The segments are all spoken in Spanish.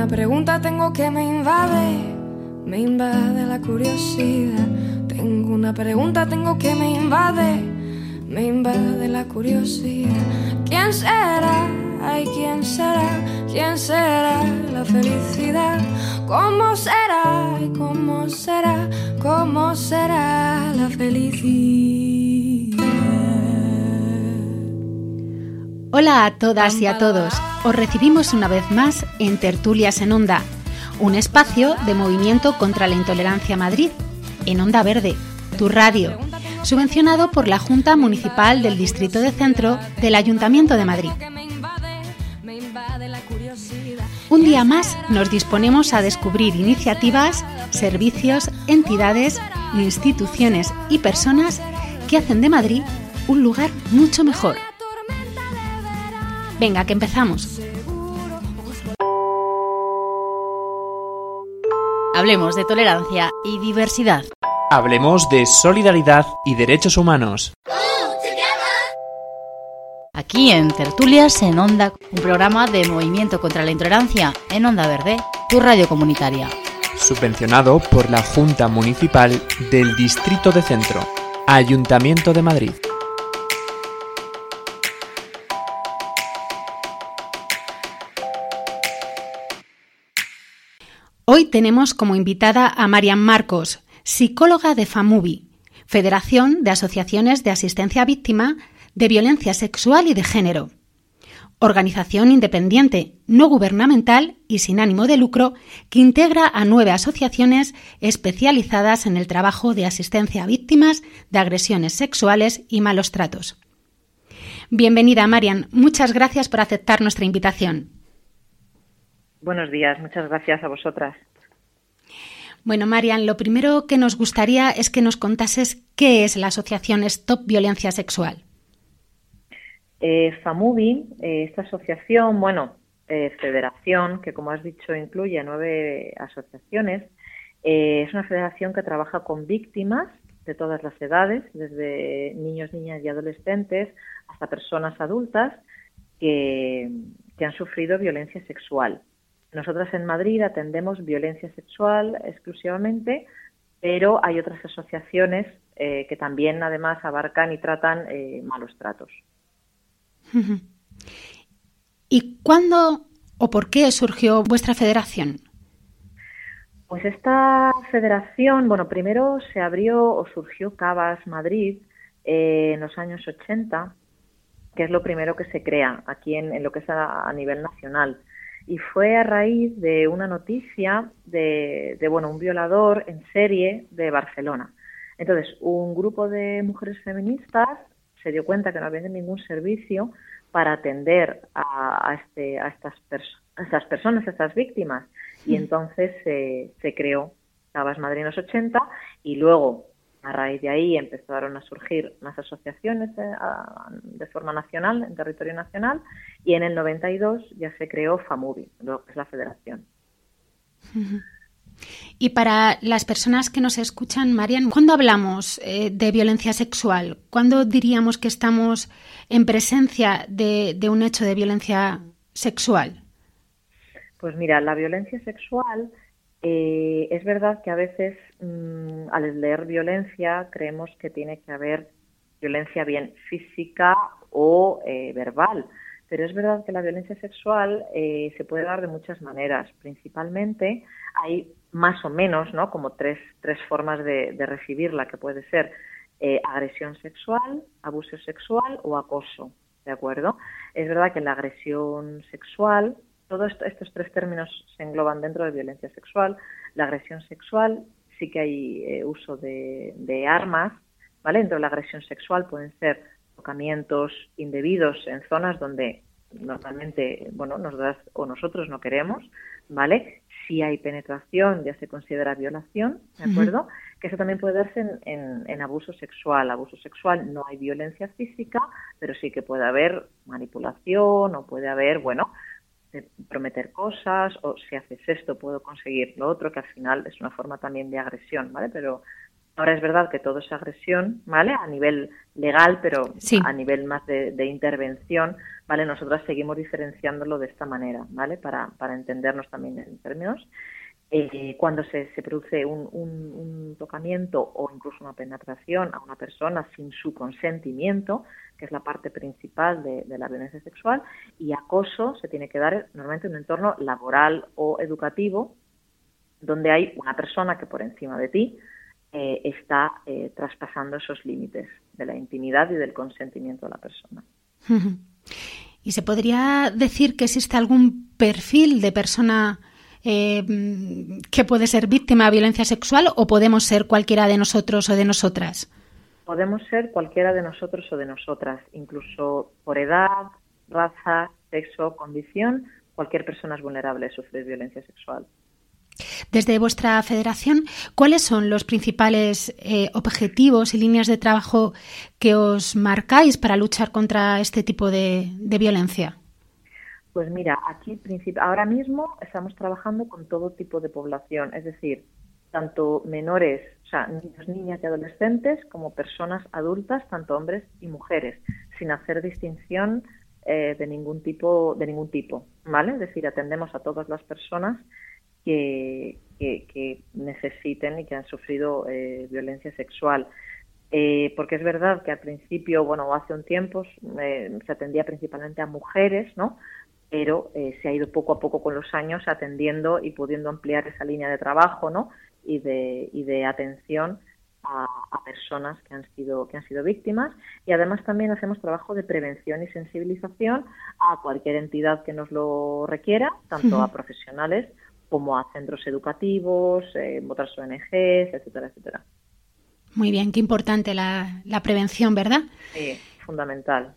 una pregunta tengo que me invade, me invade la curiosidad. Tengo una pregunta tengo que me invade, me invade la curiosidad. ¿Quién será? Ay, ¿quién será? ¿Quién será la felicidad? ¿Cómo será? ¿Y cómo será? ¿Cómo será la felicidad? Hola a todas y a todos. Os recibimos una vez más en Tertulias en Onda, un espacio de movimiento contra la intolerancia Madrid, en Onda Verde, tu radio, subvencionado por la Junta Municipal del Distrito de Centro del Ayuntamiento de Madrid. Un día más nos disponemos a descubrir iniciativas, servicios, entidades, instituciones y personas que hacen de Madrid un lugar mucho mejor. Venga, que empezamos. Hablemos de tolerancia y diversidad. Hablemos de solidaridad y derechos humanos. Aquí en Tertulias en Onda, un programa de movimiento contra la intolerancia en Onda Verde, tu radio comunitaria. Subvencionado por la Junta Municipal del Distrito de Centro, Ayuntamiento de Madrid. Hoy tenemos como invitada a Marian Marcos, psicóloga de FAMUBI, Federación de Asociaciones de Asistencia a Víctima de Violencia Sexual y de Género. Organización independiente, no gubernamental y sin ánimo de lucro que integra a nueve asociaciones especializadas en el trabajo de asistencia a víctimas de agresiones sexuales y malos tratos. Bienvenida, Marian. Muchas gracias por aceptar nuestra invitación. Buenos días, muchas gracias a vosotras. Bueno, Marian, lo primero que nos gustaría es que nos contases qué es la Asociación Stop Violencia Sexual. Eh, FAMUBI, eh, esta asociación, bueno, eh, federación, que como has dicho incluye nueve asociaciones, eh, es una federación que trabaja con víctimas de todas las edades, desde niños, niñas y adolescentes hasta personas adultas que, que han sufrido violencia sexual. Nosotras en Madrid atendemos violencia sexual exclusivamente, pero hay otras asociaciones eh, que también además abarcan y tratan eh, malos tratos. ¿Y cuándo o por qué surgió vuestra federación? Pues esta federación, bueno, primero se abrió o surgió Cabas Madrid eh, en los años 80, que es lo primero que se crea aquí en, en lo que es a, a nivel nacional y fue a raíz de una noticia de, de, bueno un violador en serie de Barcelona. Entonces, un grupo de mujeres feministas se dio cuenta que no había ningún servicio para atender a, a, este, a, estas, a estas personas, a estas víctimas. Y entonces se, se creó en los 80 y luego a raíz de ahí empezaron a surgir más asociaciones eh, de forma nacional, en territorio nacional, y en el 92 ya se creó FAMUBI, lo que es la federación. Y para las personas que nos escuchan, Marian, ¿cuándo hablamos eh, de violencia sexual? ¿Cuándo diríamos que estamos en presencia de, de un hecho de violencia sexual? Pues mira, la violencia sexual eh, es verdad que a veces mmm, al leer violencia creemos que tiene que haber violencia bien física o eh, verbal, pero es verdad que la violencia sexual eh, se puede dar de muchas maneras. Principalmente hay más o menos, ¿no? Como tres, tres formas de, de recibirla, que puede ser eh, agresión sexual, abuso sexual o acoso, ¿de acuerdo? Es verdad que la agresión sexual todos estos tres términos se engloban dentro de violencia sexual. La agresión sexual, sí que hay eh, uso de, de, armas, ¿vale? Dentro de la agresión sexual pueden ser tocamientos indebidos en zonas donde normalmente, bueno, nosotras o nosotros no queremos, ¿vale? Si hay penetración ya se considera violación, ¿de acuerdo? Uh -huh. Que eso también puede darse en, en, en, abuso sexual. Abuso sexual no hay violencia física, pero sí que puede haber manipulación o puede haber, bueno, de prometer cosas o si haces esto puedo conseguir lo otro, que al final es una forma también de agresión, ¿vale? Pero Ahora es verdad que todo es agresión, ¿vale? A nivel legal, pero a nivel más de, intervención, ¿vale? Nosotras seguimos diferenciándolo de esta manera, ¿vale? Para, para entendernos también en términos. Eh, cuando se, se produce un, un, tocamiento o incluso una penetración a una persona sin su consentimiento, que es la parte principal de, la violencia sexual, y acoso se tiene que dar normalmente en un entorno laboral o educativo, donde hay una persona que por encima de ti eh, está eh, traspasando esos límites de la intimidad y del consentimiento de la persona. ¿Y se podría decir que existe algún perfil de persona eh, que puede ser víctima de violencia sexual o podemos ser cualquiera de nosotros o de nosotras? Podemos ser cualquiera de nosotros o de nosotras, incluso por edad, raza, sexo, condición, cualquier persona es vulnerable a sufrir violencia sexual. Desde vuestra federación, ¿cuáles son los principales eh, objetivos y líneas de trabajo que os marcáis para luchar contra este tipo de, violencia? Pues mira, aquí ahora mismo estamos trabajando con todo tipo de población, es decir, tanto menores, o sea, niños, niñas y adolescentes, como personas adultas, tanto hombres y mujeres, sin hacer distinción eh, de ningún tipo, de ningún tipo, ¿vale? Es decir, atendemos a todas las personas que, necesiten y que han sufrido eh, violencia sexual. Eh, porque es verdad que al principio, bueno, hace un tiempo eh, se atendía principalmente a mujeres, ¿no? Pero se ha ido poco a poco con los años atendiendo y pudiendo ampliar esa línea de trabajo, ¿no? Y de, y de atención a, a, personas que han sido que han sido víctimas y además también hacemos trabajo de prevención y sensibilización a cualquier entidad que nos lo requiera, tanto a profesionales como a centros educativos, eh, otras ONGs, etcétera, etcétera. Muy bien, qué importante la, prevención, ¿verdad? Sí, fundamental.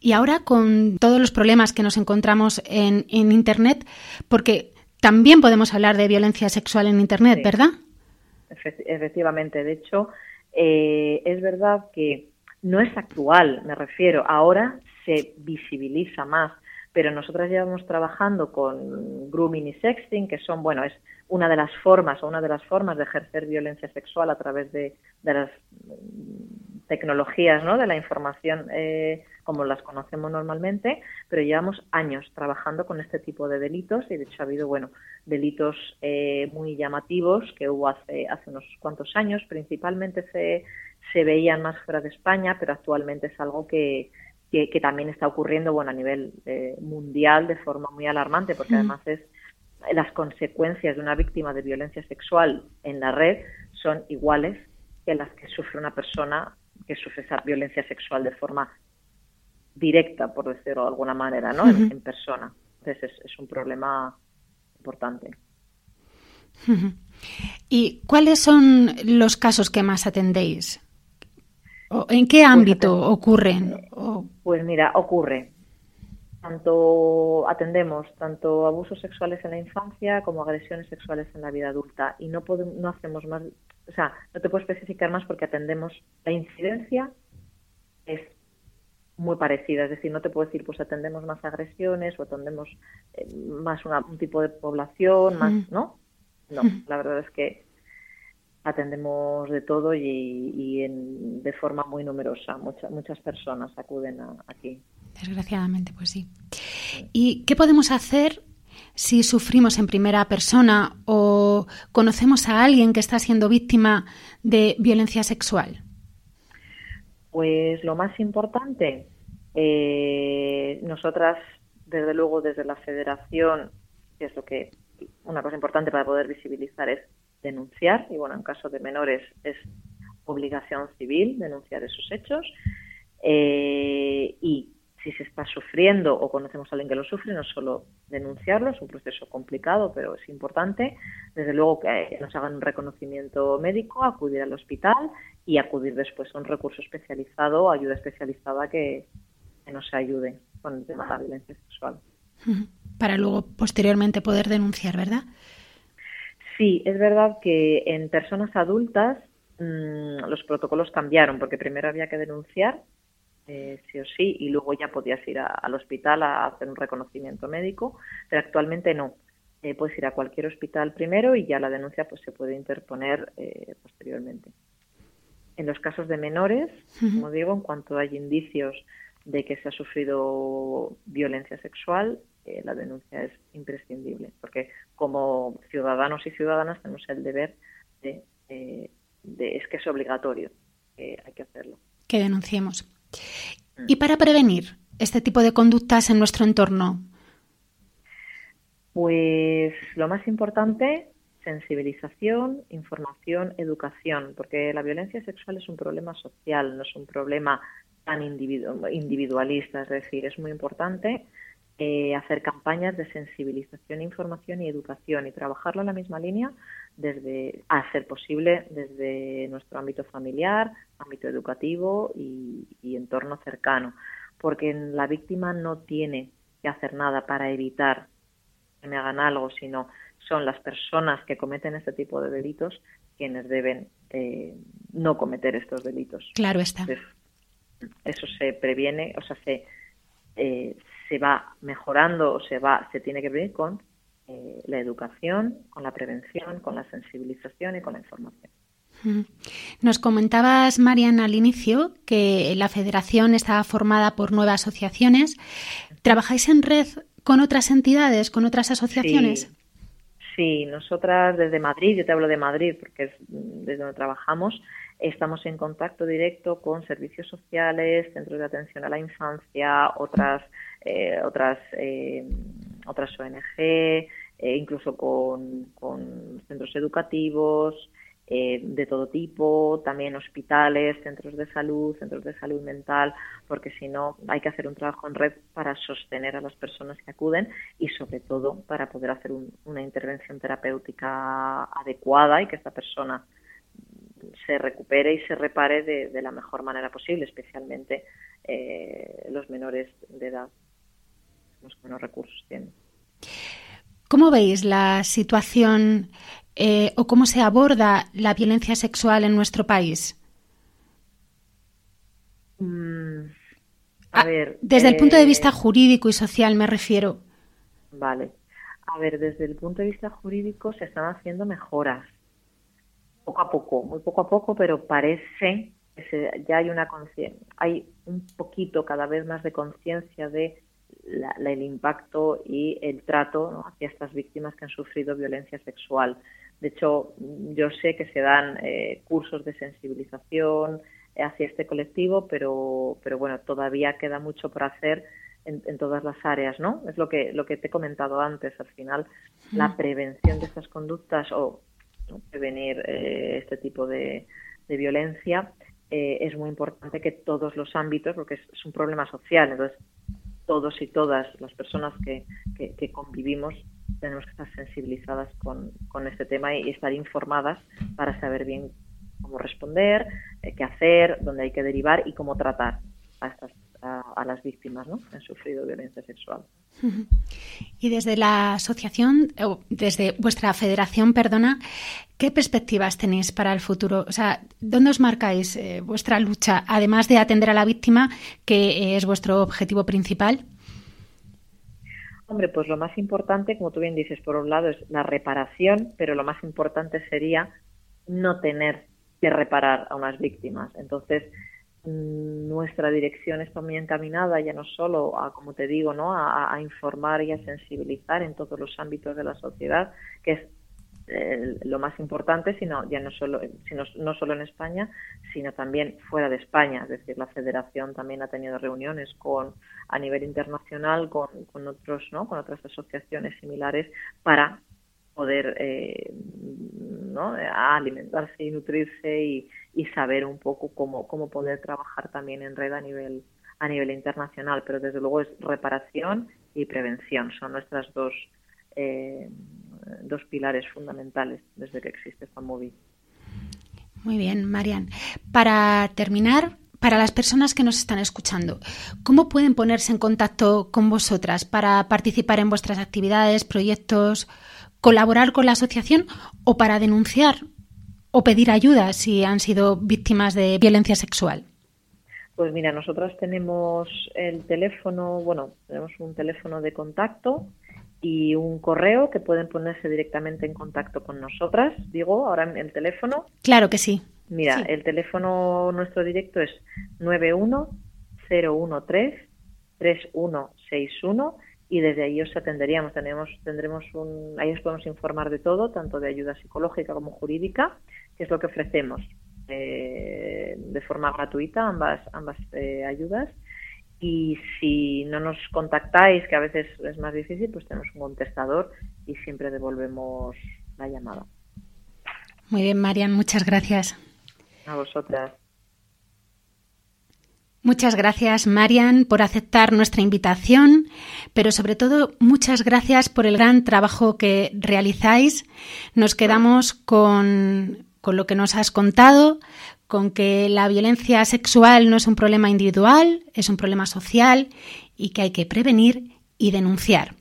Y ahora con todos los problemas que nos encontramos en, Internet, porque también podemos hablar de violencia sexual en Internet, ¿verdad? efectivamente, de hecho, eh, es verdad que no es actual, me refiero, ahora se visibiliza más pero nosotras llevamos trabajando con grooming y sexting, que son, bueno, es una de las formas o una de las formas de ejercer violencia sexual a través de, las tecnologías, ¿no? De la información eh, como las conocemos normalmente, pero llevamos años trabajando con este tipo de delitos y de hecho ha habido, bueno, delitos eh, muy llamativos que hubo hace, hace unos cuantos años, principalmente se, se veían más fuera de España, pero actualmente es algo que, que, también está ocurriendo bueno, a nivel eh, mundial de forma muy alarmante, porque además es las consecuencias de una víctima de violencia sexual en la red son iguales que las que sufre una persona que sufre esa violencia sexual de forma directa, por decirlo de alguna manera, ¿no? en, persona. Entonces es, un problema importante. ¿Y cuáles son los casos que más atendéis? ¿En qué pues ámbito ocurren? Pues mira, ocurre. Tanto atendemos tanto abusos sexuales en la infancia como agresiones sexuales en la vida adulta y no podemos, no hacemos más, o sea, no te puedo especificar más porque atendemos la incidencia es muy parecida, es decir, no te puedo decir pues atendemos más agresiones o atendemos eh, más un tipo de población, más. ¿no? No, la verdad es que atendemos de todo y, de forma muy numerosa. Muchas, muchas personas acuden aquí. Desgraciadamente, pues sí. ¿Y qué podemos hacer si sufrimos en primera persona o conocemos a alguien que está siendo víctima de violencia sexual? Pues lo más importante, eh, nosotras, desde luego, desde la federación, que es lo que una cosa importante para poder visibilizar es denunciar, y bueno, en caso de menores es obligación civil denunciar esos hechos. Eh, y si se está sufriendo o conocemos a alguien que lo sufre, no solo denunciarlo, es un proceso complicado, pero es importante. Desde luego que nos hagan un reconocimiento médico, acudir al hospital y acudir después a un recurso especializado o ayuda especializada que, que nos ayude con el tema de la violencia sexual. Para luego, posteriormente, poder denunciar, ¿verdad? Sí, es verdad que en personas adultas mm, los protocolos cambiaron, porque primero había que denunciar, eh, sí o sí, y luego ya podías ir al hospital a hacer un reconocimiento médico, pero actualmente no. eh, puedes ir a cualquier hospital primero y ya la denuncia pues se puede interponer eh, posteriormente. En los casos de menores, como digo, en cuanto hay indicios de que se ha sufrido violencia sexual, eh, la denuncia es imprescindible, porque como ciudadanos y ciudadanas tenemos el deber de, es que es obligatorio, hay que hacerlo. Que denunciemos. Y para prevenir este tipo de conductas en nuestro entorno, pues lo más importante, sensibilización, información, educación, porque la violencia sexual es un problema social, no es un problema tan individualista, es decir, es muy importante eh, hacer campañas de sensibilización, información y educación y trabajarlo en la misma línea desde, a ser posible, desde nuestro ámbito familiar, ámbito educativo y, y entorno cercano, porque la víctima no tiene que hacer nada para evitar que me hagan algo, sino son las personas que cometen este tipo de delitos quienes deben eh, no cometer estos delitos. Claro está. eso se previene, o sea, se, eh, se va mejorando o se va, se tiene que prevenir con eh, la educación, con la prevención, con la sensibilización y con la información. Nos comentabas, Mariana, al inicio que la federación estaba formada por nueve asociaciones. ¿Trabajáis en red con otras entidades, con otras asociaciones? Sí. nosotras desde Madrid, yo te hablo de Madrid porque es desde donde trabajamos, estamos en contacto directo con servicios sociales, centros de atención a la infancia, otras eh, otras eh, otras ONG, eh, incluso con, centros educativos, eh, de todo tipo, también hospitales, centros de salud, centros de salud mental, porque si no hay que hacer un trabajo en red para sostener a las personas que acuden y sobre todo para poder hacer una intervención terapéutica adecuada y que esta persona se recupere y se repare de, la mejor manera posible, especialmente eh, los menores de edad, los que menos recursos tienen. ¿Cómo veis la situación eh, o cómo se aborda la violencia sexual en nuestro país? Mm, a ah, ver, desde el punto de vista eh, jurídico y social me refiero. Vale. A ver, desde el punto de vista jurídico se están haciendo mejoras. Poco a poco, muy poco a poco, pero parece que ya hay una hay un poquito cada vez más de conciencia de el impacto y el trato hacia estas víctimas que han sufrido violencia sexual. De hecho, yo sé que se dan eh, cursos de sensibilización hacia este colectivo, pero, pero bueno, todavía queda mucho por hacer en, todas las áreas, ¿no? Es lo que, lo que te he comentado antes. Al final, la prevención de estas conductas o prevenir eh, este tipo de, violencia eh, es muy importante que todos los ámbitos, porque es, un problema social, entonces todos y todas las personas que, que convivimos tenemos que estar sensibilizadas con, con este tema y, estar informadas para saber bien cómo responder, eh, qué hacer, dónde hay que derivar y cómo tratar a, estas, a, las víctimas ¿no? que han sufrido violencia sexual. Y desde la asociación, o desde vuestra federación, perdona, ¿qué perspectivas tenéis para el futuro? O sea, ¿dónde os marcáis eh, vuestra lucha, además de atender a la víctima, que es vuestro objetivo principal? Hombre, pues lo más importante, como tú bien dices, por un lado es la reparación, pero lo más importante sería no tener que reparar a unas víctimas. Entonces, nuestra dirección está muy encaminada ya no solo a, como te digo, ¿no? a, informar y a sensibilizar en todos los ámbitos de la sociedad, que es lo más importante, sino ya no solo, sino, no solo en España, sino también fuera de España. Es decir, la Federación también ha tenido reuniones con a nivel internacional con, con otros, ¿no? con otras asociaciones similares para poder eh, ¿no? alimentarse y nutrirse y, y, saber un poco cómo, cómo poder trabajar también en red a nivel a nivel internacional pero desde luego es reparación y prevención son nuestras dos eh, dos pilares fundamentales desde que existe FAMOVI. Muy bien, Marian. Para terminar, para las personas que nos están escuchando, ¿cómo pueden ponerse en contacto con vosotras para participar en vuestras actividades, proyectos, colaborar con la asociación o para denunciar o pedir ayuda si han sido víctimas de violencia sexual? Pues mira, nosotras tenemos el teléfono, bueno, tenemos un teléfono de contacto y un correo que pueden ponerse directamente en contacto con nosotras. Digo, ahora el teléfono. Claro que sí. Mira, el teléfono nuestro directo es 910133161 y desde ahí os atenderíamos. Tenemos, tendremos un, ahí os podemos informar de todo, tanto de ayuda psicológica como jurídica, que es lo que ofrecemos eh, de forma gratuita, ambas, ambas eh, ayudas y si no nos contactáis, que a veces es más difícil, pues tenemos un contestador y siempre devolvemos la llamada. Muy bien, Marian, muchas gracias. A vosotras. Muchas gracias, Marian, por aceptar nuestra invitación, pero sobre todo muchas gracias por el gran trabajo que realizáis. Nos quedamos con, con lo que nos has contado, con que la violencia sexual no es un problema individual, es un problema social y que hay que prevenir y denunciar.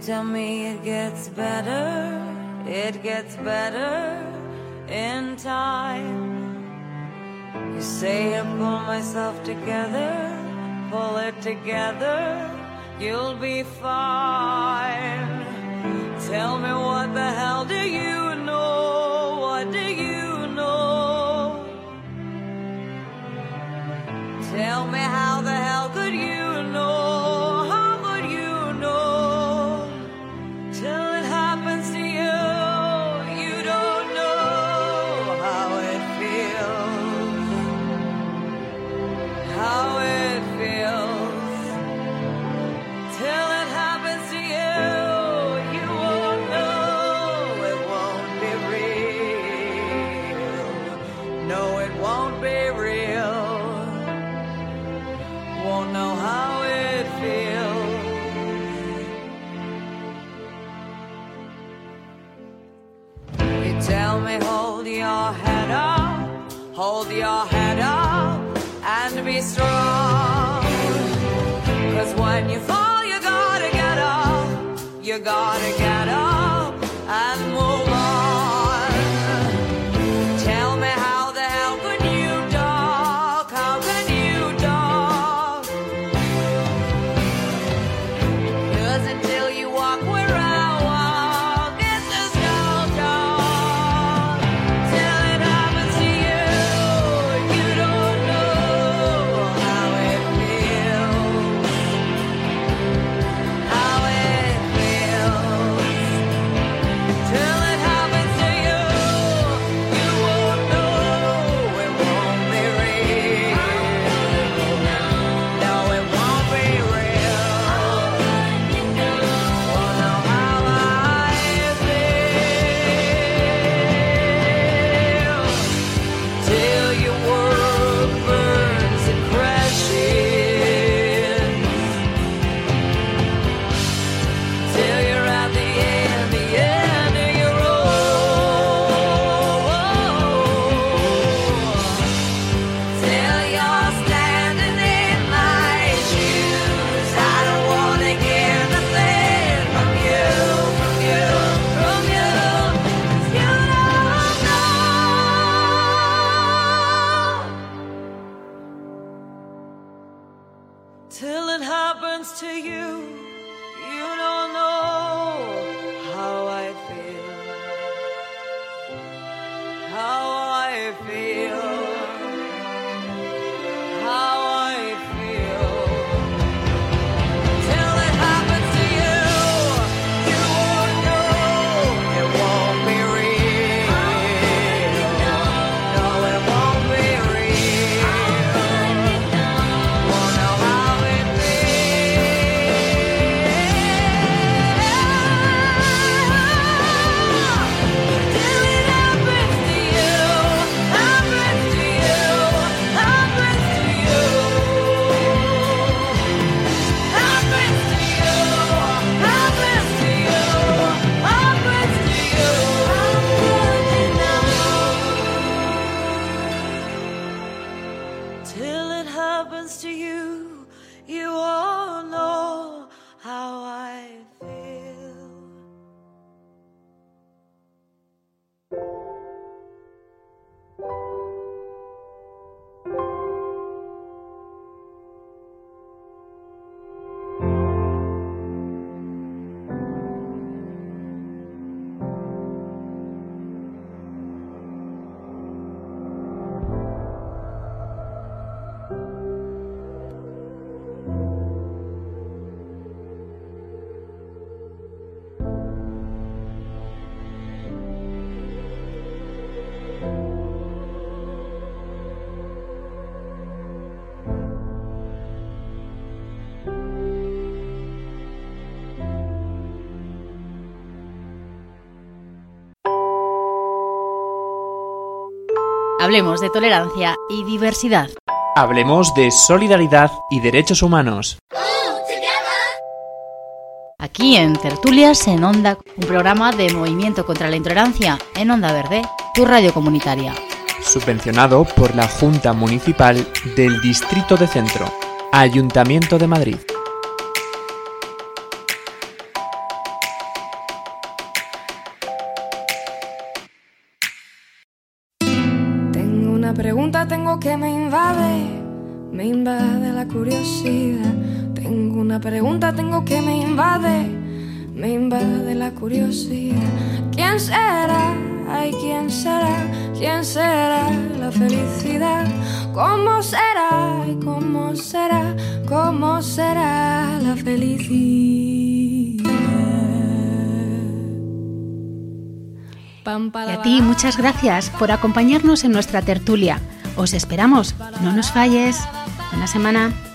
Tell me it gets better, it gets better in time. You say I pull myself together, pull it together, you'll be fine. Tell me what the hell do you know? What do you know? Tell me how You gotta get up and move till it happens to you. Hablemos de tolerancia y diversidad. Hablemos de solidaridad y derechos humanos. Aquí en Tertulias en Onda, un programa de movimiento contra la intolerancia en Onda Verde, tu radio comunitaria. Subvencionado por la Junta Municipal del Distrito de Centro, Ayuntamiento de Madrid. Tengo que me invade, me invade la curiosidad. Tengo una pregunta, tengo que me invade, me invade la curiosidad. ¿Quién será? Ay, ¿quién será? ¿Quién será la felicidad? ¿Cómo será? Ay, ¿cómo será? ¿Cómo será la felicidad? Y a ti muchas gracias por acompañarnos en nuestra tertulia. Os esperamos, no nos falles. Buena semana.